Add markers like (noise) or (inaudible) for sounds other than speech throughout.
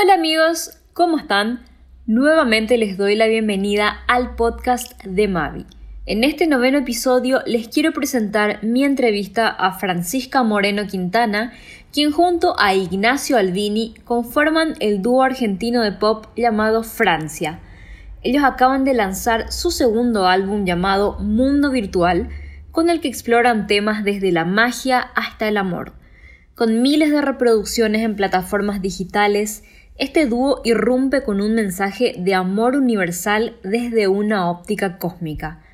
Hola amigos, ¿cómo están? Nuevamente les doy la bienvenida al podcast de Mavi. En este noveno episodio les quiero presentar mi entrevista a Francisca Moreno Quintana, quien junto a Ignacio Albini conforman el dúo argentino de pop llamado Francia. Ellos acaban de lanzar su segundo álbum llamado Mundo Virtual, con el que exploran temas desde la magia hasta el amor. Con miles de reproducciones en plataformas digitales, este dúo irrumpe con un mensaje de amor universal desde una óptica cósmica.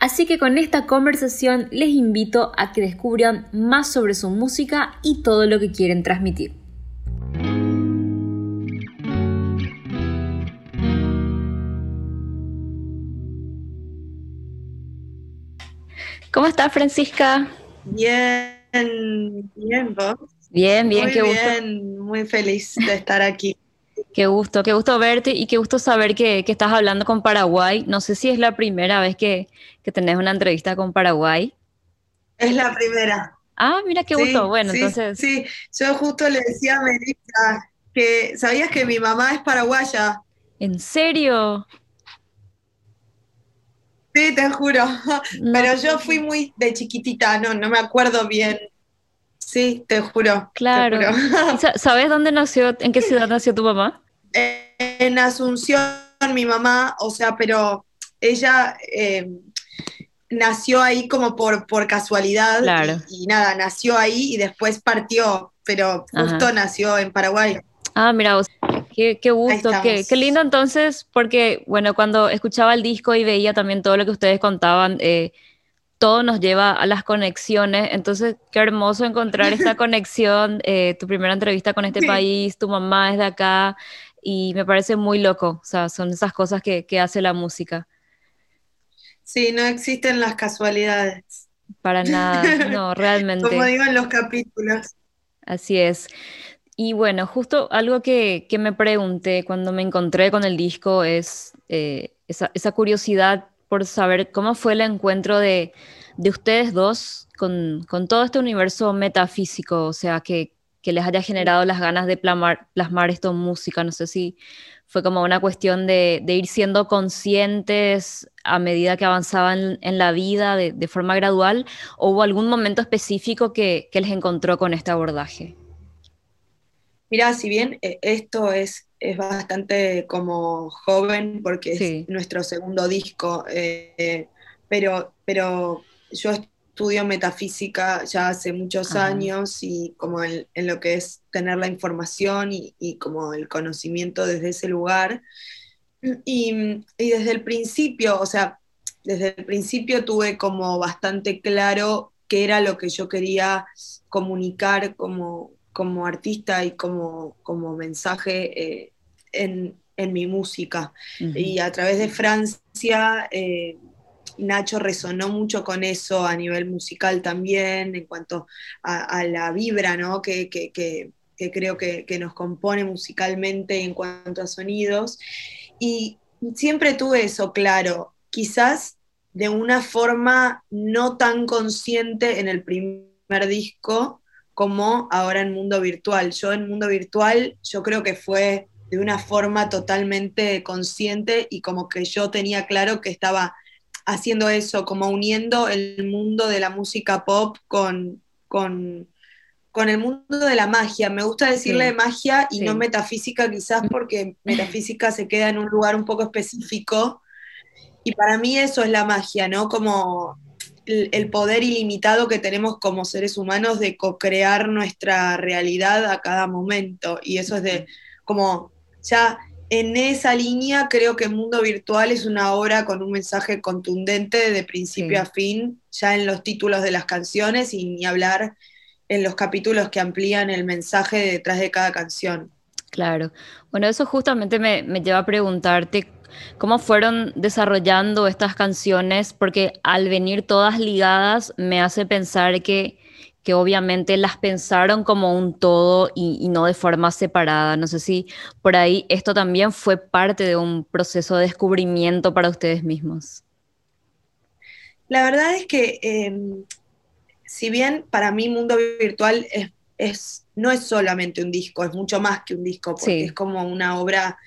Así que con esta conversación les invito a que descubran más sobre su música y todo lo que quieren transmitir. ¿Cómo estás, Francisca? Bien, bien, vos. Bien, bien, muy qué gusto. bien, muy feliz de estar aquí. Qué gusto, qué gusto verte y qué gusto saber que, que estás hablando con Paraguay. No sé si es la primera vez que, que tenés una entrevista con Paraguay. Es la primera. Ah, mira qué Sí, gusto. Bueno, sí, entonces, Sí, yo justo le decía a Melissa que, ¿sabías que mi mamá es paraguaya? ¿en serio? Sí, te juro. No Pero yo fui muy de chiquitita, no, no me acuerdo bien. Sí, te juro. te Claro. juro. ¿Y sa- ¿Sabes dónde nació, en qué ciudad nació tu mamá? En Asunción, mi mamá, o sea, pero ella eh, nació ahí como por, por casualidad Claro. y, y nada, nació ahí y después partió, pero justo Ajá. nació en Paraguay. Ah, mira vos, qué, qué gusto, qué, qué lindo entonces, porque bueno, cuando escuchaba el disco y veía también todo lo que ustedes contaban, eh, todo nos lleva a las conexiones, entonces qué hermoso encontrar esta (laughs) conexión, eh, tu primera entrevista con este Sí. país, tu mamá es de acá y me parece muy loco, o sea, son esas cosas que, que hace la música, Sí, no existen las casualidades, para nada, no, (laughs) realmente. como digo en los capítulos. Así es. Y bueno, justo algo que, que me pregunté cuando me encontré con el disco es eh, esa, esa curiosidad por saber cómo fue el encuentro de, de ustedes dos con, con todo este universo metafísico, o sea, que, que les haya generado las ganas de plamar- plasmar esto en música. No sé si fue como una cuestión de, ir siendo conscientes a medida que avanzaban en la vida de, de forma gradual, o hubo algún momento específico que, que les encontró con este abordaje. Mirá, si bien eh, esto es, es bastante como joven, porque es nuestro segundo disco, eh, eh, pero, pero yo estudio metafísica ya hace muchos Ajá. años y como en, en lo que es tener la información y, y como el conocimiento desde ese lugar. Y, y desde el principio, o sea, desde el principio tuve como bastante claro qué era lo que yo quería comunicar como, como artista y como, como mensaje eh, en, en mi música. Y a través de Francia, eh, Nacho resonó mucho con eso a nivel musical también, en cuanto a, a la vibra ¿no? que, que, que, que creo que, que, nos compone musicalmente en cuanto a sonidos. Y siempre tuve eso claro, quizás de una forma no tan consciente en el primer disco como ahora en Mundo Virtual. Yo en Mundo Virtual yo creo que fue de una forma totalmente consciente y como que yo tenía claro que estaba haciendo eso, como uniendo el mundo de la música pop con, con, con el mundo de la magia. Me gusta decirle Sí. magia y Sí. no metafísica quizás porque metafísica se queda en un lugar un poco específico. Y para mí eso es la magia, ¿no? Como el, poder ilimitado que tenemos como seres humanos de co-crear nuestra realidad a cada momento. Y eso es de como ya en esa línea creo que Mundo Virtual es una obra con un mensaje contundente de principio Sí. a fin, ya en los títulos de las canciones y ni hablar en los capítulos que amplían el mensaje detrás de cada canción. Claro. Bueno, eso justamente me, me lleva a preguntarte cómo fueron desarrollando estas canciones, porque al venir todas ligadas me hace pensar que, que obviamente las pensaron como un todo y, y no de forma separada. No sé si por ahí esto también fue parte de un proceso de descubrimiento para ustedes mismos. La verdad es que, eh, si bien para mí Mundo Virtual es es, no es solamente un disco, es mucho más que un disco, porque es como una obra,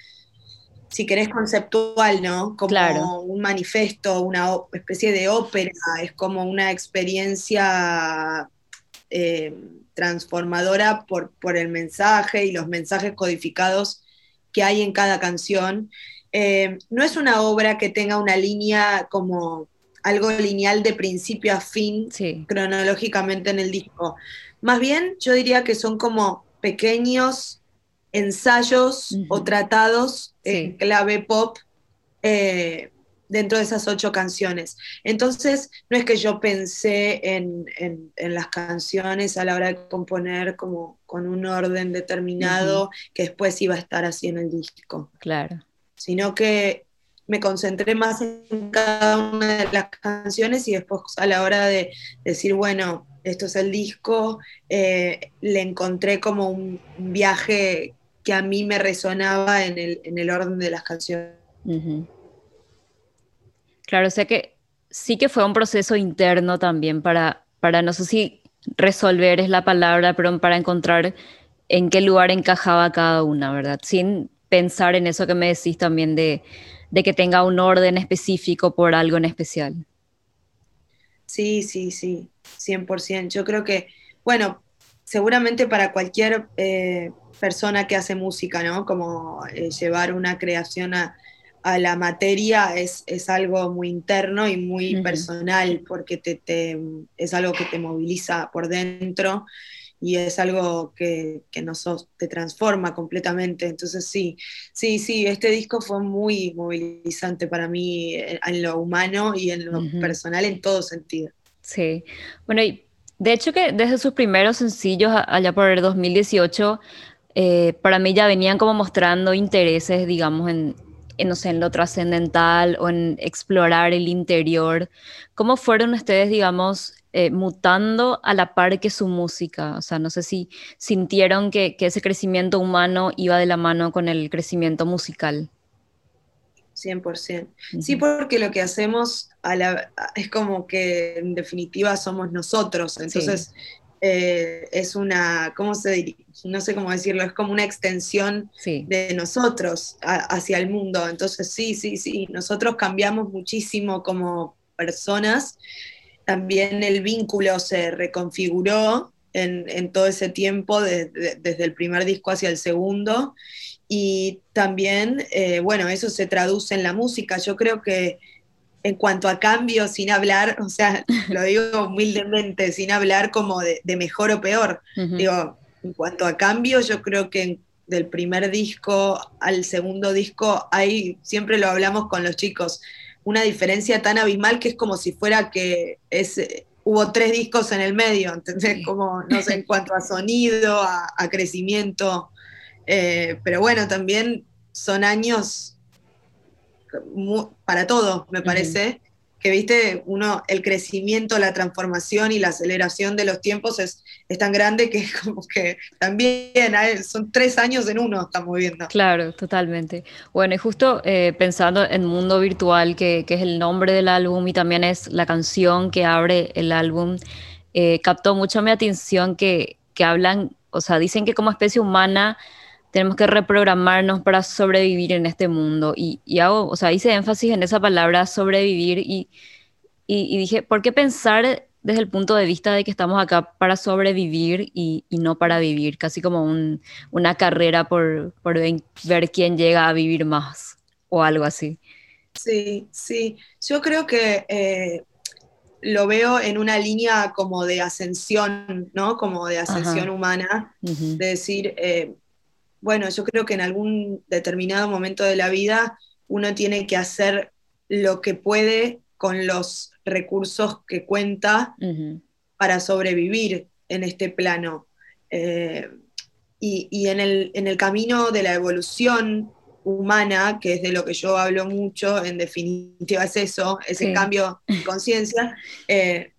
si querés, conceptual, ¿no? Como un manifesto, una especie de ópera, es como una experiencia eh, transformadora por, por el mensaje y los mensajes codificados que hay en cada canción. Eh, no es una obra que tenga una línea como algo lineal de principio a fin cronológicamente en el disco. Más bien yo diría que son como pequeños ensayos o tratados en clave pop eh, dentro de esas ocho canciones. Entonces, no es que yo pensé en, las canciones a la hora de componer como con un orden determinado que después iba a estar así en el disco. Claro. Sino que me concentré más en cada una de las canciones y después a la hora de decir, bueno, esto es el disco, eh, le encontré como un, viaje que a mí me resonaba en el, orden de las canciones. Claro, o sea que sí que fue un proceso interno también para, para, no sé si resolver es la palabra, pero para encontrar en qué lugar encajaba cada una, ¿verdad? Sin pensar en eso que me decís también de de que tenga un orden específico por algo en especial. Sí, sí, sí, 100%. Yo creo que, bueno, seguramente para cualquier eh, persona que hace música, ¿no? Como eh, llevar una creación a, la materia es, es, algo muy interno y muy personal, porque te, es algo que te moviliza por dentro y es algo que, que nos te transforma completamente. Entonces sí, sí, sí, este disco fue muy movilizante para mí en, lo humano y en lo personal en todo sentido. Sí, bueno, y de hecho que desde sus primeros sencillos allá por el 2018, eh, para mí ya venían como mostrando intereses, digamos, en, en, no sé, en lo trascendental o en explorar el interior. ¿Cómo fueron ustedes, digamos, eh, mutando a la par que su música. O sea, no sé si sintieron que, ese crecimiento humano iba de la mano con el crecimiento musical. 100%. Sí, porque lo que hacemos es como que en definitiva somos nosotros. Entonces, eh, es una, ¿cómo se diría? No sé cómo decirlo, es como una extensión de nosotros hacia el mundo. Entonces, sí, sí, sí, nosotros cambiamos muchísimo como personas también el vínculo se reconfiguró en, todo ese tiempo, desde el primer disco hacia el segundo. Y también, eh, bueno, eso se traduce en la música. Yo creo que en cuanto a cambio, sin hablar, o sea, lo digo humildemente, sin hablar como de, mejor o peor. Digo, en cuanto a cambio, yo creo que del primer disco al segundo disco, hay, siempre lo hablamos con los chicos, una diferencia tan abismal que es como si fuera que es, eh, hubo tres discos en el medio, entonces como, no sé, en cuanto a sonido, a, crecimiento, eh, pero bueno, también son años para todos, me parece, que viste, uno, el crecimiento, la transformación y la aceleración de los tiempos es, es tan grande que (laughs) como que también son tres años en uno, estamos viendo. Claro, totalmente. Bueno, y justo eh, pensando en Mundo Virtual, que, que, es el nombre del álbum y también es la canción que abre el álbum, eh, captó mucho mi atención que, que hablan, o sea, dicen que como especie humana tenemos que reprogramarnos para sobrevivir en este mundo. Y, hago, o sea, hice énfasis en esa palabra sobrevivir y, y, dije, ¿por qué pensar desde el punto de vista de que estamos acá para sobrevivir y, no para vivir? Casi como una carrera por, por, ver quién llega a vivir más o algo así. Sí, sí. Yo creo que eh, lo veo en una línea como de ascensión, ¿no? Como de ascensión humana, de decir, eh, bueno, yo creo que en algún determinado momento de la vida uno tiene que hacer lo que puede con los recursos que cuenta para sobrevivir en este plano. Eh, y, en, el, camino de la evolución humana, que es de lo que yo hablo mucho, en definitiva es eso, ese cambio de conciencia, eh,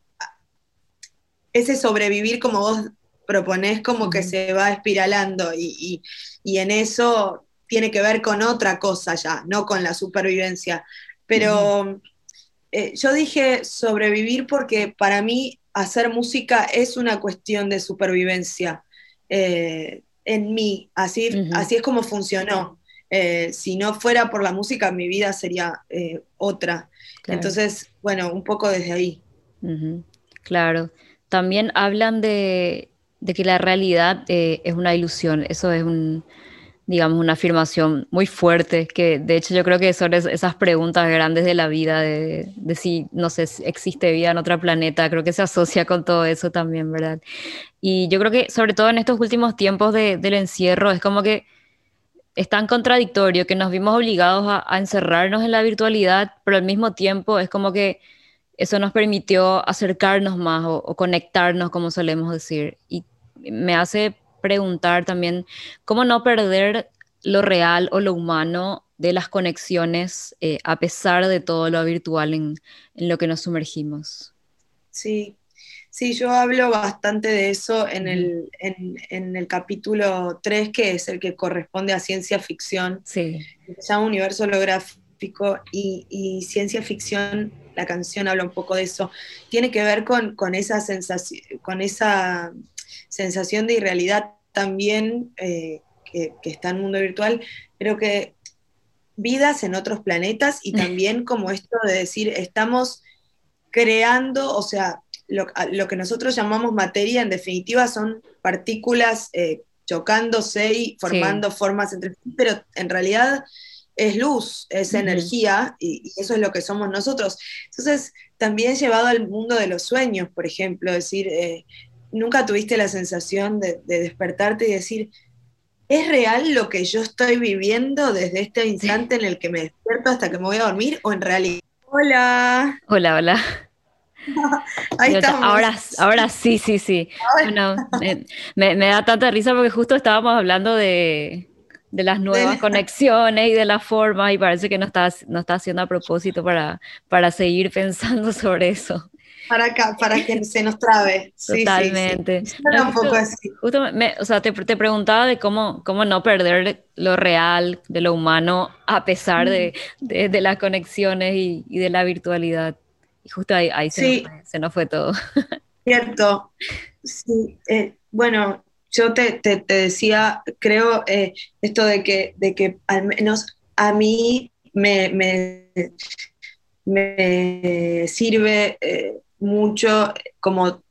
ese sobrevivir como vos proponés como que se va espiralando y, en eso tiene que ver con otra cosa ya, no con la supervivencia. Pero eh, yo dije sobrevivir porque para mí hacer música es una cuestión de supervivencia. eh, en mí, así, así es como funcionó. Eh, si no fuera por la música, mi vida sería otra. Entonces, bueno, un poco desde ahí. Claro. También hablan de, de que la realidad es una ilusión. Eso es un, digamos, una afirmación muy fuerte, que de hecho yo creo que son esas preguntas grandes de la vida, de, si, no sé, existe vida en otro planeta, creo que se asocia con todo eso también, ¿verdad? Y yo creo que sobre todo en estos últimos tiempos del encierro, es como que es tan contradictorio que nos vimos obligados a, encerrarnos en la virtualidad, pero al mismo tiempo es como que eso nos permitió acercarnos más o, o conectarnos, como solemos decir. Y me hace preguntar también cómo no perder lo real o lo humano de las conexiones eh, a pesar de todo lo virtual en, lo que nos sumergimos. Sí, sí, yo hablo bastante de eso en el, en, el capítulo 3, que es el que corresponde a ciencia ficción. Sí. Se llama Universo Holográfico y, y, ciencia ficción, la canción habla un poco de eso. Tiene que ver con, con esa sensación, con esa sensación de irrealidad también eh, que, está en el mundo virtual, pero que vidas en otros planetas y también como esto de decir, estamos creando, o sea, lo, que nosotros llamamos materia, en definitiva, son partículas eh, chocándose y formando formas entre sí, pero en realidad es luz, es energía, y, eso es lo que somos nosotros. Entonces, también llevado al mundo de los sueños, por ejemplo, decir, eh, nunca tuviste la sensación de, despertarte y decir, ¿es real lo que yo estoy viviendo desde este instante en el que me despierto hasta que me voy a dormir? ¿O en realidad? Hola. Hola, hola. (laughs) Ahí estamos. Ahora, ahora sí, sí, sí. Bueno, me, da tanta risa porque justo estábamos hablando de, las nuevas conexiones y de las formas y parece que no está, no está haciendo a propósito para, para seguir (laughs) pensando sobre eso para acá, para que se nos trabe. Totalmente. un poco así. o sea, te, te, preguntaba de cómo, cómo no perder lo real, de lo humano, a pesar de, de, las conexiones y, y, de la virtualidad. Y justo ahí, ahí se, nos se, nos fue, todo. (laughs) Cierto. Sí. Eh, bueno, yo te, te, te decía, creo eh, esto de que, de que al menos a mí me, me, me sirve eh, mucho como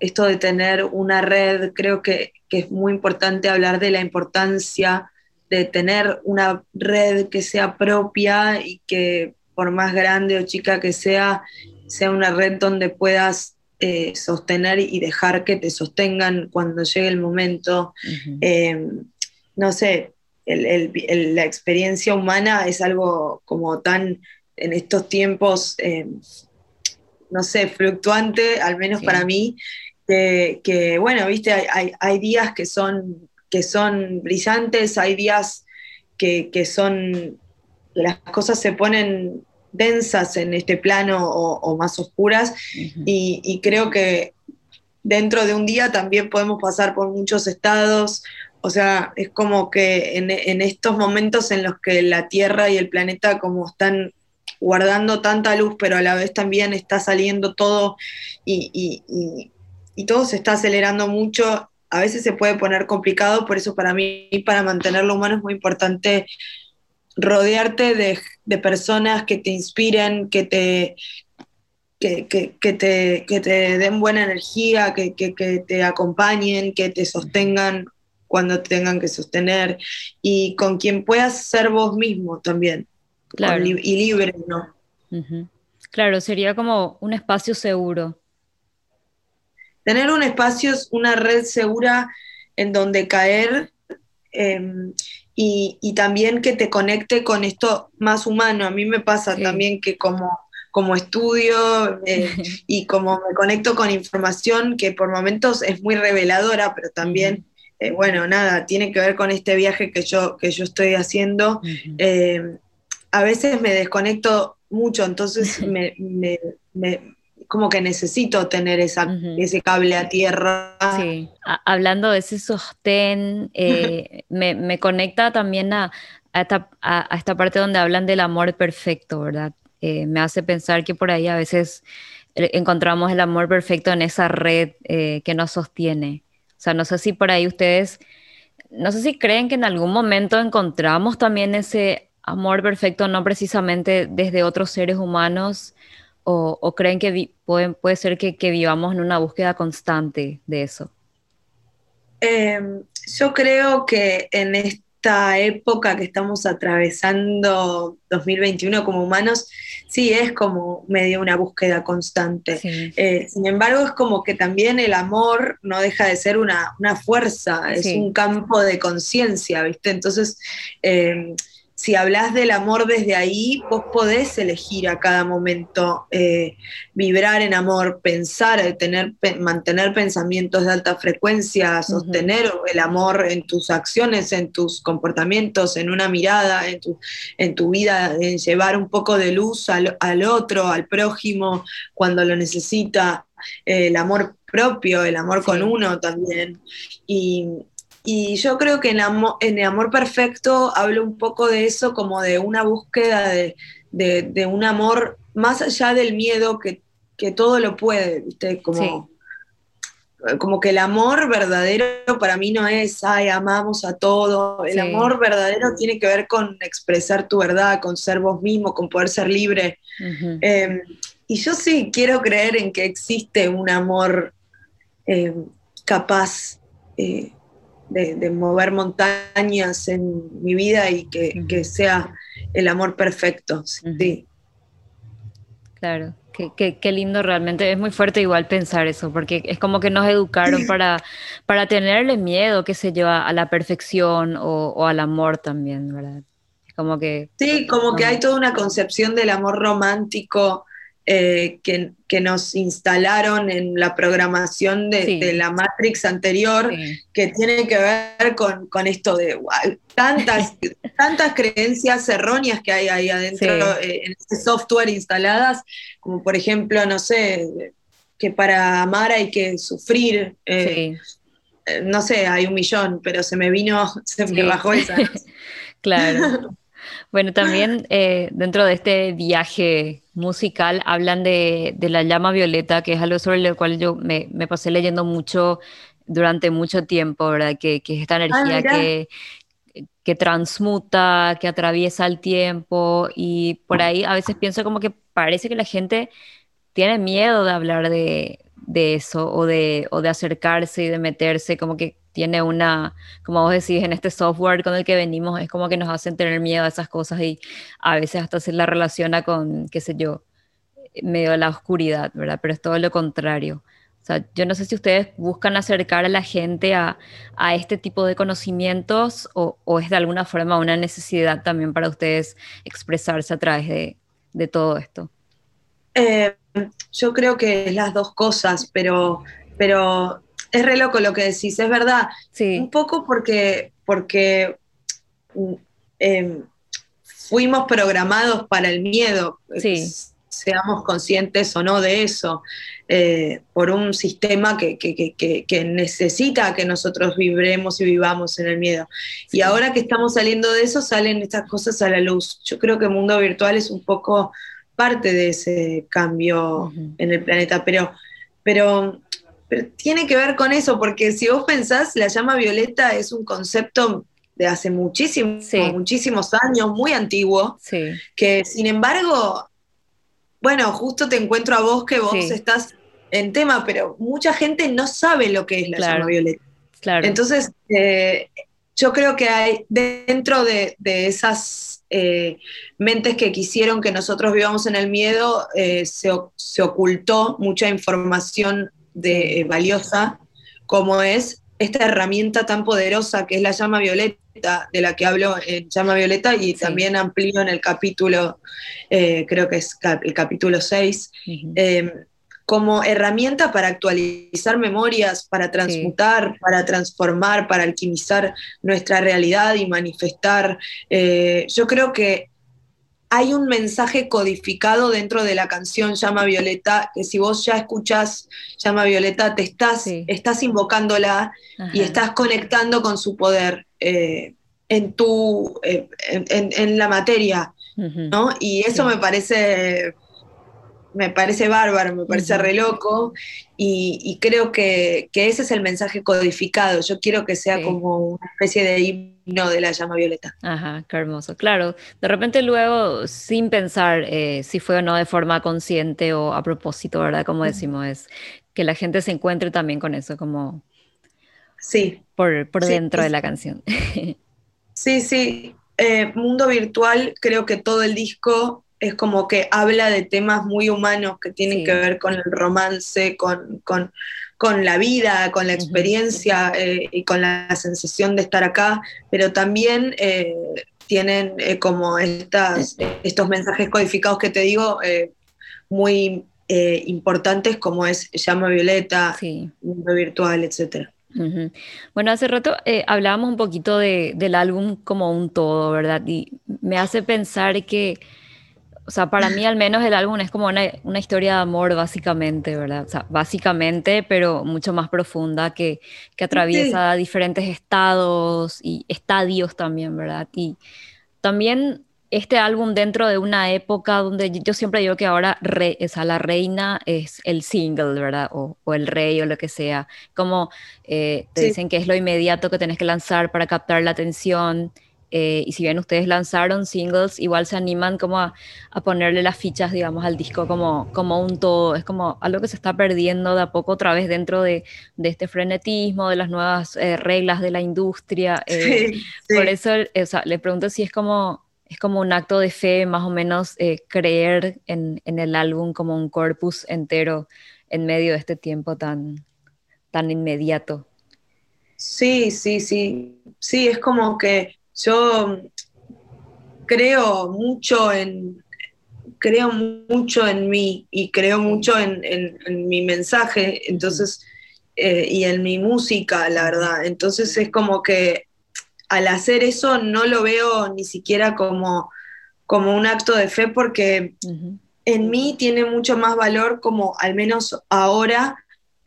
esto de tener una red, creo que, es muy importante hablar de la importancia de tener una red que sea propia y que por más grande o chica que sea, sea una red donde puedas eh, sostener y dejar que te sostengan cuando llegue el momento. Eh, no sé, la experiencia humana es algo como tan en estos tiempos eh, no sé, fluctuante, al menos para mí, que, bueno, viste, hay, días que son, que son brillantes, hay días que, son, las cosas se ponen densas en este plano o, más oscuras, y, creo que dentro de un día también podemos pasar por muchos estados, o sea, es como que en, en estos momentos en los que la Tierra y el planeta como están guardando tanta luz, pero a la vez también está saliendo todo y, todo se está acelerando mucho. A veces se puede poner complicado, por eso para mí, para mantenerlo humano, es muy importante rodearte de, personas que te inspiren, que te, que, te, que te den buena energía, que, te acompañen, que te sostengan cuando tengan que sostener y con quien puedas ser vos mismo también y libre, ¿no? Claro, sería como un espacio seguro. Tener un espacio, una red segura en donde caer em, y, también que te conecte con esto más humano. A mí me pasa también que como, como estudio eh, (laughs) y como me conecto con información que por momentos es muy reveladora, pero también... Eh, bueno, nada, tiene que ver con este viaje que yo, que yo estoy haciendo a veces me desconecto mucho, entonces (laughs) me, como que necesito tener esa, ese cable a tierra. Sí, hablando de ese sostén, eh, (laughs) me, conecta también a, esta, parte donde hablan del amor perfecto, ¿verdad? Eh, me hace pensar que por ahí a veces eh, encontramos el amor perfecto en esa red que nos sostiene. O sea, no sé si por ahí ustedes, no sé si creen que en algún momento encontramos también ese amor perfecto, no precisamente desde otros seres humanos, o, creen que puede ser que, vivamos en una búsqueda constante de eso. Em, yo creo que en esta época que estamos atravesando 2021 como humanos, sí es como medio una búsqueda constante. Eh, sin embargo, es como que también el amor no deja de ser una, fuerza, es un campo de conciencia, ¿viste? Entonces, em, si hablas del amor desde ahí, vos podés elegir a cada momento eh, vibrar en amor, pensar, eh, tener, mantener pensamientos de alta frecuencia, sostener el amor en tus acciones, en tus comportamientos, en una mirada, en tu, en tu vida, en llevar un poco de luz al, otro, al prójimo, cuando lo necesita, eh, el amor propio, el amor con uno también. Y, y yo creo que en, en, el amor perfecto hablo un poco de eso, como de una búsqueda de, un amor más allá del miedo que, todo lo puede, ¿viste? Como, como que el amor verdadero para mí no es, ay, amamos a todo. El amor verdadero tiene que ver con expresar tu verdad, con ser vos mismo, con poder ser libre. Em, y yo sí quiero creer en que existe un amor em, capaz. Eh, de, mover montañas en mi vida y que, sea el amor perfecto. Sí. Claro, qué, lindo realmente. Es muy fuerte igual pensar eso, porque es como que nos educaron para, para tenerle miedo, qué sé yo, a, la perfección o, al amor también, ¿verdad? como que... Sí, como que hay toda una concepción del amor romántico eh, que, nos instalaron en la programación de, la Matrix anterior, que tiene que ver con, esto de tantas, (laughs) tantas creencias erróneas que hay ahí adentro eh, en ese software instaladas, como por ejemplo, no sé, que para amar hay que sufrir. Eh, no sé, hay un millón, pero se me vino, se me bajó esa. (laughs) claro. (laughs) Bueno, también dentro de este viaje musical hablan de, la llama violeta, que es algo sobre lo cual yo me, pasé leyendo mucho durante mucho tiempo, ¿verdad? Que, que es esta ah, energía que, que transmuta, que atraviesa el tiempo y por ahí a veces pienso como que parece que la gente tiene miedo de hablar de, eso o de, o de acercarse y de meterse, como que tiene una, como vos decís, en este software con el que venimos, es como que nos hacen tener miedo a esas cosas y a veces hasta se la relaciona con, qué sé yo, medio de la oscuridad, ¿verdad? Pero es todo lo contrario. O sea, yo no sé si ustedes buscan acercar a la gente a, este tipo de conocimientos o, es de alguna forma una necesidad también para ustedes expresarse a través de, todo esto. Eh, yo creo que las dos cosas, pero, pero es re loco lo que decís, es verdad. Un poco porque, porque em, fuimos programados para el miedo, seamos conscientes o no de eso, eh, por un sistema que, necesita que nosotros vibremos y vivamos en el miedo. Y ahora que estamos saliendo de eso, salen estas cosas a la luz. Yo creo que el mundo virtual es un poco parte de ese cambio en el planeta, pero, pero pero tiene que ver con eso, porque si vos pensás, la llama violeta es un concepto de hace muchísimos, muchísimos años, muy antiguo, que sin embargo, bueno, justo te encuentro a vos que vos estás en tema, pero mucha gente no sabe lo que es la llama violeta. Entonces, eh, yo creo que hay dentro de, esas eh, mentes que quisieron que nosotros vivamos en el miedo, eh, se, se, ocultó mucha información de, eh, valiosa como es esta herramienta tan poderosa que es la llama violeta, de la que hablo en llama violeta y también amplío en el capítulo, eh, creo que es el capítulo 6, em, como herramienta para actualizar memorias, para transmutar, para transformar, para alquimizar nuestra realidad y manifestar. Eh, yo creo que hay un mensaje codificado dentro de la canción Llama Violeta, que si vos ya escuchás Llama Violeta, te estás, estás invocándola y estás conectando con su poder eh, en, tu, eh, en, la materia, ¿no? Y eso me parece me parece bárbaro, me parece re loco y, creo que, ese es el mensaje codificado. Yo quiero que sea como una especie de himno de la llama violeta. Ajá, qué hermoso. Claro, de repente luego, sin pensar eh, si fue o no de forma consciente o a propósito, ¿verdad? Como decimos, es que la gente se encuentre también con eso, como sí. por, dentro de la canción. (laughs) Sí, sí. Eh, mundo virtual, creo que todo el disco es como que habla de temas muy humanos que tienen que ver con el romance, con, la vida, con la experiencia eh, y con la sensación de estar acá, pero también eh, tienen eh, como estas, estos mensajes codificados que te digo muy importantes como es llama violeta, mundo virtual, etcétera. Bueno, hace rato hablábamos un poquito del álbum como un todo, ¿verdad? Y me hace pensar que o sea, para mí al menos el álbum es como una, una, historia de amor básicamente, ¿verdad? O sea, básicamente, pero mucho más profunda que, que atraviesa diferentes estados y estadios también, ¿verdad? Y también este álbum dentro de una época donde yo siempre digo que ahora re, o la reina es el single, ¿verdad? O, o, el rey o lo que sea. Como eh, te dicen que es lo inmediato que tenés que lanzar para captar la atención eh, y si bien ustedes lanzaron singles, igual se animan como a, ponerle las fichas, digamos, al disco como, como un todo. Es como algo que se está perdiendo de a poco otra vez dentro de, de este frenetismo, de las nuevas eh, reglas de la industria. (laughs) Eh, por eso le pregunto si es como, es como un acto de fe, más o menos, creer en, en, el álbum como un corpus entero en medio de este tiempo tan, tan inmediato. Sí, sí, sí. Sí, es como que yo creo mucho en, creo mucho en mí y creo mucho en, mi mensaje, entonces, eh, y en mi música, la verdad. Entonces es como que al hacer eso no lo veo ni siquiera como, como un acto de fe porque en mí tiene mucho más valor como al menos ahora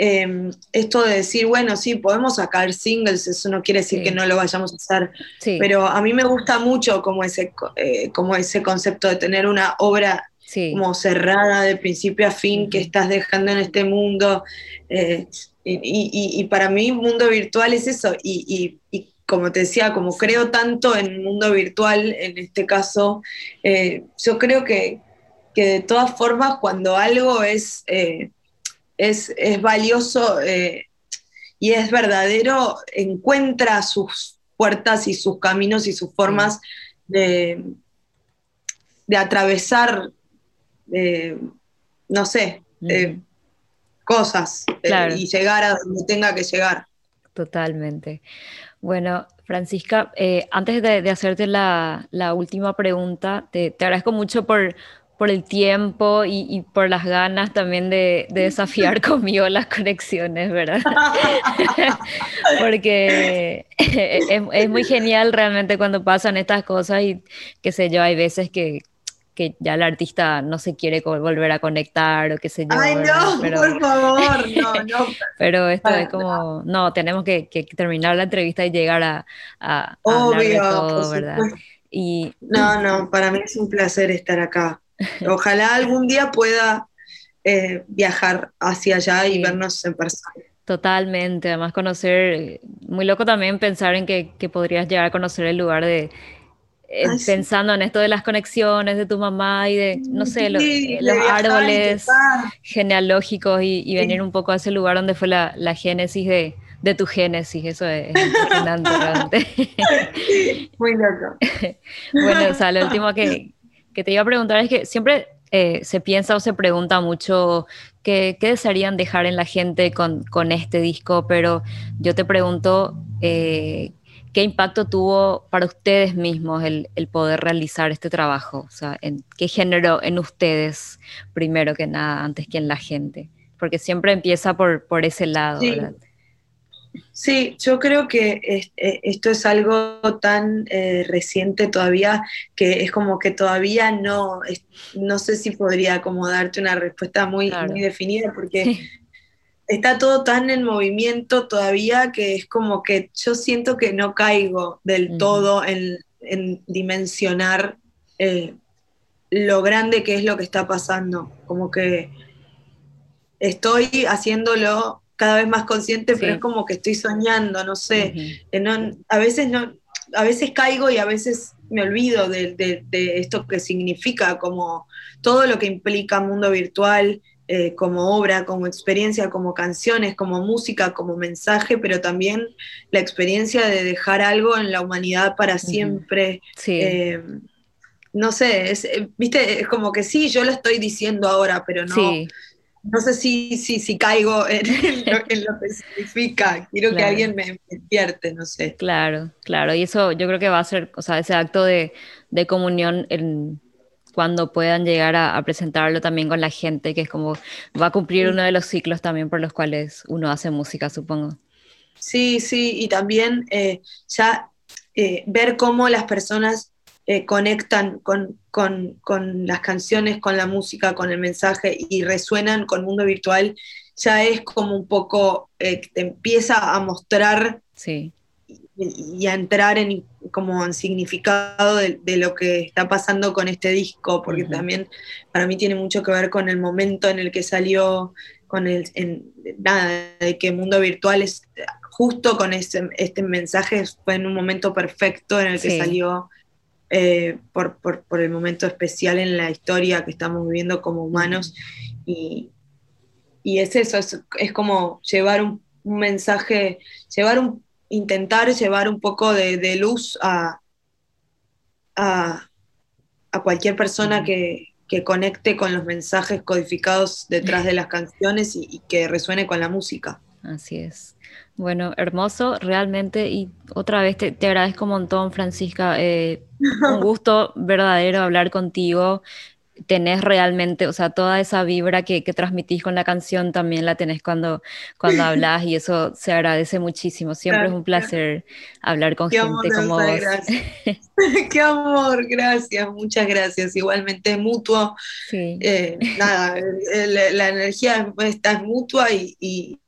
Em, esto de decir, bueno, sí, podemos sacar singles, eso no quiere decir que no lo vayamos a hacer, pero a mí me gusta mucho como ese, eh, como ese concepto de tener una obra como cerrada de principio a fin que estás dejando en este mundo. Eh, y, para mí mundo virtual es eso. Y, como te decía, como creo tanto en el mundo virtual, en este caso, eh, yo creo que, que, de todas formas cuando algo es es, valioso eh, y es verdadero, encuentra sus puertas y sus caminos y sus formas de, de atravesar, eh, no sé, eh, cosas y llegar a donde tenga que llegar. Totalmente. Bueno, Francisca, antes de, hacerte la, última pregunta, te, agradezco mucho por, por el tiempo y, por las ganas también de, desafiar (laughs) conmigo las conexiones, ¿verdad? (laughs) Porque (laughs) es, muy genial realmente cuando pasan estas cosas y qué sé yo, hay veces que, que ya el artista no se quiere volver a conectar o qué sé yo. Ay, no, pero, por favor, no, no. pero esto es como, no, tenemos que, terminar la entrevista y llegar a, a, hablar de todo, ¿verdad? Y, no, no, para mí es un placer estar acá. Ojalá algún día pueda eh, viajar hacia allá y vernos en persona. Totalmente, además conocer, muy loco también pensar en que, podrías llegar a conocer el lugar de, eh, pensando en esto de las conexiones de tu mamá y de, no sé, los árboles genealógicos y, venir un poco a ese lugar donde fue la, génesis de, tu génesis, eso es, impresionante (laughs) realmente. Muy loco. (laughs) bueno, o sea, lo último que, (laughs) que te iba a preguntar es que siempre eh, se piensa o se pregunta mucho qué, desearían dejar en la gente con, este disco, pero yo te pregunto eh, qué impacto tuvo para ustedes mismos el, poder realizar este trabajo, o sea, en, qué generó en ustedes primero que nada, antes que en la gente, porque siempre empieza por, por ese lado, ¿verdad? Sí, yo creo que eh, esto es algo tan eh, reciente todavía que es como que todavía no, no sé si podría como darte una respuesta muy, muy definida porque (laughs) está todo tan en movimiento todavía que es como que yo siento que no caigo del todo en, dimensionar eh, lo grande que es lo que está pasando. Como que estoy haciéndolo cada vez más consciente, pero es como que estoy soñando, no sé. a veces no, a veces caigo y a veces me olvido de, esto que significa, como todo lo que implica mundo virtual, eh, como obra, como experiencia, como canciones, como música, como mensaje, pero también la experiencia de dejar algo en la humanidad para siempre. Eh, no sé, es, eh, viste, es como que sí, yo lo estoy diciendo ahora, pero no, no sé si, si, si caigo (laughs) en, lo, que significa. Quiero que alguien me, despierte, no sé. Claro, claro. Y eso yo creo que va a ser, o sea, ese acto de, de comunión en, cuando puedan llegar a, presentarlo también con la gente, que es como va a cumplir uno de los ciclos también por los cuales uno hace música, supongo. Sí, sí, y también eh, ya eh, ver cómo las personas eh, conectan con, las canciones, con la música, con el mensaje y resuenan con el mundo virtual, ya es como un poco, eh, te empieza a mostrar sí. y, a entrar en como en significado de, lo que está pasando con este disco, porque también para mí tiene mucho que ver con el momento en el que salió, con el, nada, de que mundo virtual es justo con este, este mensaje, fue en un momento perfecto en el que salió eh, por, el momento especial en la historia que estamos viviendo como humanos. Y, es eso, es, como llevar un, mensaje, llevar un, intentar llevar un poco de, luz a, a, cualquier persona que, conecte con los mensajes codificados detrás de las canciones y que resuene con la música. Así es. Bueno, hermoso, realmente. Y otra vez te, agradezco un montón, Francisca. Eh, un (laughs) gusto verdadero hablar contigo. Tenés realmente, o sea, toda esa vibra que, transmitís con la canción también la tenés cuando, cuando (laughs) hablas y eso se agradece muchísimo. Siempre es un placer hablar con gente como vos. (laughs) Qué amor, gracias, muchas gracias. Igualmente mutuo. Sí. Eh, nada, la, energía está mutua y y,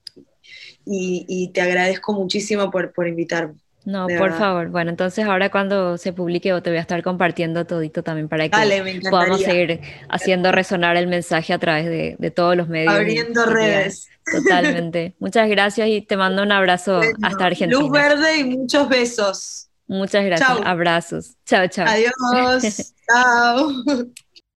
te agradezco muchísimo por, por invitarme. No, por favor. Bueno, entonces ahora cuando se publique te voy a estar compartiendo todito también para que podamos seguir haciendo resonar el mensaje a través de, todos los medios. Abriendo redes. Totalmente. (laughs) Muchas gracias y te mando un abrazo hasta Argentina. Luz verde y muchos besos. Muchas gracias. Abrazos. Chao, chao. Adiós. (laughs) chao.